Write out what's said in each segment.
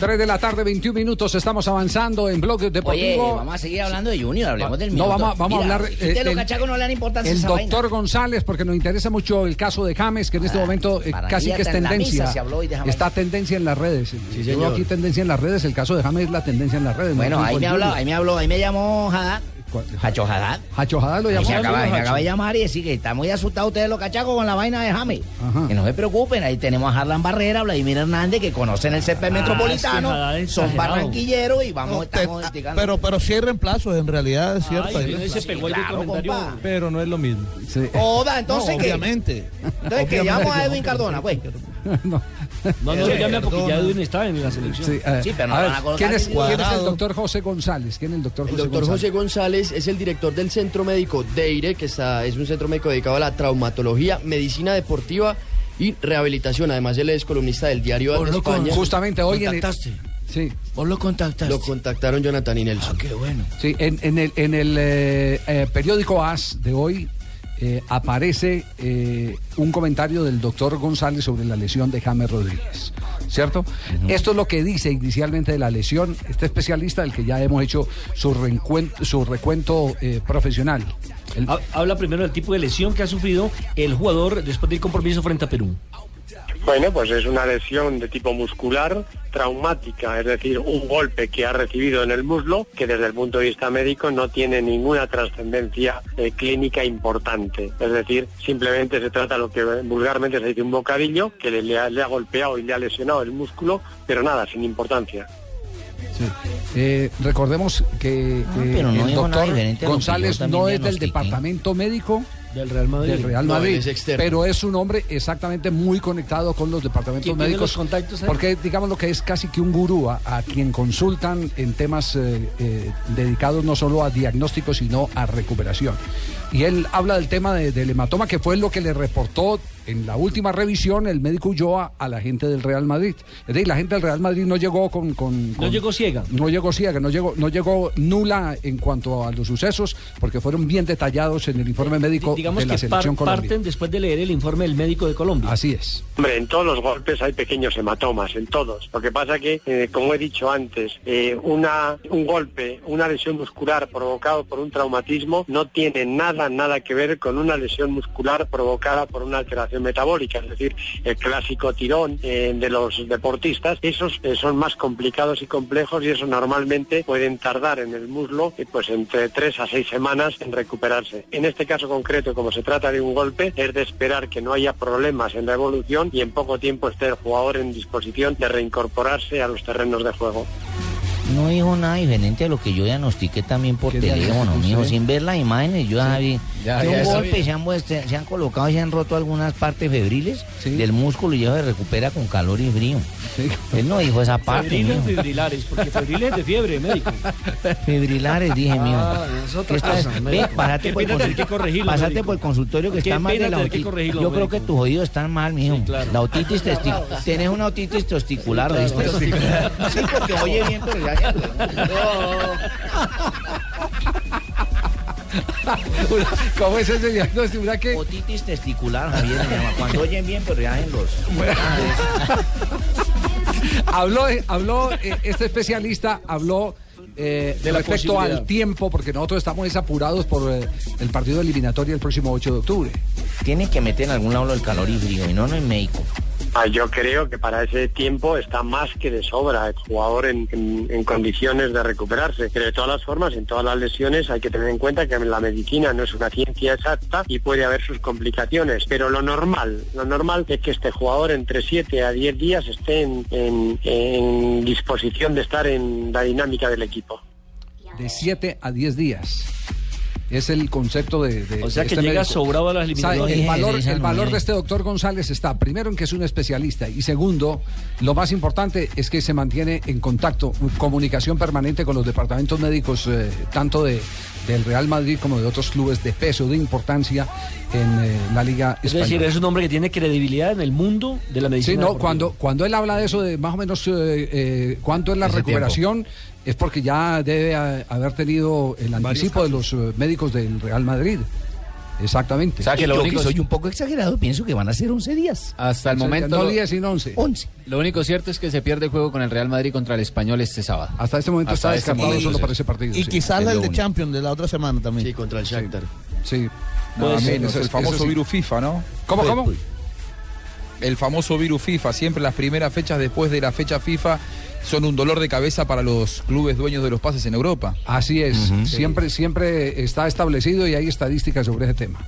3 de la tarde, 21 minutos, estamos avanzando en Blog Deportivo. Oye, vamos a seguir hablando de Junior, hablemos del No, minuto. vamos, a- vamos a hablar. ustedes eh, los el- cachacos no le dan importancia el esa doctor vaina. González, porque nos interesa mucho el caso de James, que en este Ah, momento eh, casi que es tendencia. se habló. Está tendencia en las redes. Yo veo aquí tendencia en las redes. El caso de James es la tendencia en las redes. Bueno, no ahí me habló, ahí me habló, ahí me llamó Haddad. Hacho Haddad. Hacho Haddad lo llamó. me acaba, acaba de llamar y decir que está muy asustado ustedes los cachacos con la vaina de James. Ajá. Que no se preocupen, ahí tenemos a Harlan Barrera, Vladimir Hernández, que conocen el CP metropolitano, Haddad es son barranquilleros y vamos, No, te- estamos indicando- pero, pero sí hay reemplazos, en realidad es cierto. Ay, hay no reemplazos. se pegó Sí, algún claro, compa. pero no es lo mismo. Sí. No, entonces que, obviamente. entonces que llamo a Edwin no. Cardona, pues. No. No, no lo llame porque ya. Edwin está en la selección. Sí, eh, Sí, pero no a van ver, a colocar ¿quién, es, quién es el doctor José González? ¿Quién es el doctor El José doctor González? José González es el director del Centro Médico DEIRE, que está, es un centro médico dedicado a la traumatología, medicina deportiva y rehabilitación. Además, él es columnista del diario Por de España. Justamente hoy en el, ¿Contactaste? sí, ¿Vos lo contactaste? Lo contactaron Jonathan y Nelson. Ah, qué bueno. Sí, en, en el, en el eh, eh, periódico AS de hoy eh, aparece eh, un comentario del doctor González sobre la lesión de James Rodríguez. ¿Cierto? Esto es lo que dice inicialmente de la lesión este especialista del que ya hemos hecho su, su recuento eh, profesional. El- Habla primero del tipo de lesión que ha sufrido el jugador después del compromiso frente a Perú. Bueno, pues es una lesión de tipo muscular traumática, es decir, un golpe que ha recibido en el muslo que desde el punto de vista médico no tiene ninguna trascendencia eh, clínica importante. Es decir, simplemente se trata de lo que vulgarmente se dice un bocadillo que le, le ha, le ha golpeado y le ha lesionado el músculo, pero nada, sin importancia. eh, recordemos que Ah, pero no el doctor González no es del departamento médico Del Real Madrid. del Real No, Madrid, es pero es un hombre exactamente muy conectado con los departamentos ¿Quién tiene médicos. los contactos porque digamos lo que es casi que un gurú a, a quien consultan en temas eh, eh, dedicados no solo a diagnóstico sino a recuperación. Y él habla del tema de- del hematoma que fue lo que le reportó en la última revisión el médico Ulloa a la gente del Real Madrid. Es decir, la gente del Real Madrid no llegó con, con- No con- llegó ciega. no llegó ciega, no llegó, no llegó nula en cuanto a los sucesos, porque fueron bien detallados en el informe médico Digamos de la que par- selección colombiana. parten después de leer el informe del médico de Colombia. Así es. Hombre, en todos los golpes hay pequeños hematomas, en todos. Lo que pasa que, eh, como he dicho antes, eh, una, un golpe, una lesión muscular provocado por un traumatismo no tiene nada, nada que ver con una lesión muscular provocada por una alteración metabólica, es decir, el clásico tirón eh, de los deportistas. Esos eh, son más complicados y complejos y eso normalmente pueden tardar en el muslo eh, pues entre tres a seis semanas en recuperarse. En este caso concreto, como se trata de un golpe, es de esperar que no haya problemas en la evolución y en poco tiempo esté el jugador en disposición de reincorporarse a los terrenos de juego. No dijo nada diferente a lo que yo diagnostiqué también por ¿Qué teléfono, mijo. Sin ver las imágenes, yo ya vi Ya, que ya un golpe se han, muestra- se han colocado y se han roto algunas partes febriles Sí. del músculo y eso se recupera con calor y frío. Sí. Él no dijo esa parte, Febriles, mijo. fibrilares, porque febriles de fiebre, médico. Febrilares, dije, mijo. Ah, es otra ¿Qué estás- cosa, Ve, Qué por, el pena tener que consul- corregirlo, pásate médico. por el consultorio que está mal de la otitis. Yo creo que tus oídos están mal, mijo. Sí, claro. La otitis testicular. Tienes una otitis testicular, Sí. ¿oíste? Sí, porque oye bien, pero ya... ¿Cómo es ese diagnóstico? ¿Verdad que Otitis testicular, Javier. Cuando oyen bien, pero ya en los... habló, habló eh, este especialista habló eh, De respecto al tiempo, porque nosotros estamos desapurados por eh, el partido eliminatorio el próximo 8 de octubre. Tienen que meter en algún lado lo del calor y frío, y no, no es médico. Ah, yo creo que para ese tiempo está más que de sobra el jugador en, condiciones de recuperarse. Pero de todas las formas, en todas las lesiones hay que tener en cuenta que la medicina no es una ciencia exacta y puede haber sus complicaciones. Pero lo normal, lo normal es que este jugador entre 7 a 10 días esté en- en disposición de estar en la dinámica del equipo. De 7 a 10 días. Es el concepto de. de- O sea de que este llega médico. sobrado a las eliminatorias. El valor, Esa el valor de este doctor González está, primero, en que es un especialista. Y segundo, lo más importante es que se mantiene en contacto, comunicación permanente con los departamentos médicos, eh, tanto de, del Real Madrid como de otros clubes de peso, de importancia en eh, la Liga Es Española. decir, es un hombre que tiene credibilidad en el mundo de la medicina. Sí, no, cuando, cuando él habla de eso, de más o menos eh, eh, cuánto es la Ese recuperación, es porque ya debe haber tenido el anticipo de los eh, médicos del Real Madrid. Exactamente. O sea que lo yo único que soy un poco exagerado, pienso que van a ser 11 días. Hasta el O sea, momento, No lo, 10 sino 11. 11. lo único cierto es que se pierde el juego con el Real Madrid contra el Español este sábado. Hasta este momento Hasta está este descartado momento, solo sí. para ese partido. Y sí. quizás es el de único. Champions de la otra semana también. Sí, contra el Shakhtar. Sí. No, es el famoso sí. virus FIFA, ¿no? ¿Cómo, cómo? El famoso virus FIFA. Siempre las primeras fechas después de la fecha FIFA son un dolor de cabeza para los clubes dueños de los pases en Europa. Así es. Siempre, siempre está establecido y hay estadísticas sobre ese tema.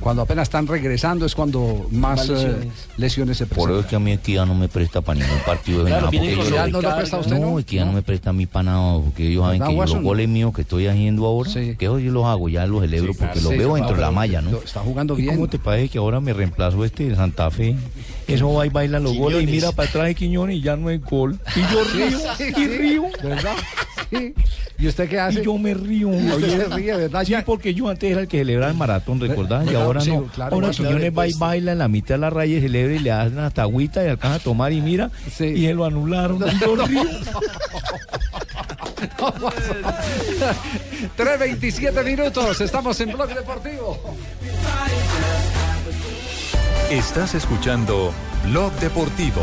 Cuando apenas están regresando es cuando más eh, lesiones. se Por eso presentan. es que a mí Equidad no me presta para ningún partido de Claro, nada. viene porque con ellos- ¿Ya de no lo carga. presta usted, no? No, Equidad no me presta a mí para nada, porque ellos saben ¿Verdad, que yo los goles míos que estoy haciendo ahora, Sí. que hoy yo los hago, ya los celebro porque los Sí, veo dentro de la malla, ¿no? Está jugando ¿Y bien. cómo te parece que ahora me reemplazo este de Santa Fe? Eso va y bailan los goles y mira para atrás de Quiñones y ya no hay gol. Y yo río, y río, ¿Verdad? Sí. ¿Y usted qué hace? y yo me río. Y usted oye. se ríe, ¿verdad? Sí, porque yo antes era el que celebraba el maratón, ¿recordás? Y ahora Sí, no. claro, ahora Watson. Quiñones va y baila en la mitad de la raya y celebra y le hacen hasta agüita y alcanza a tomar y mira, Sí. y se lo anularon. Yo río. 3.27 minutos, estamos en Blog Deportivo. Estás escuchando Blog Deportivo.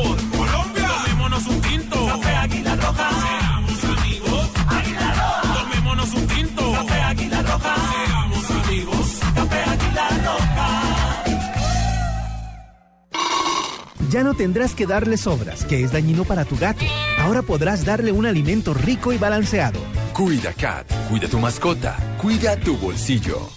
Ya no tendrás que darle sobras, que es dañino para tu gato. Ahora podrás darle un alimento rico y balanceado. Cuida Cat, cuida tu mascota, cuida tu bolsillo.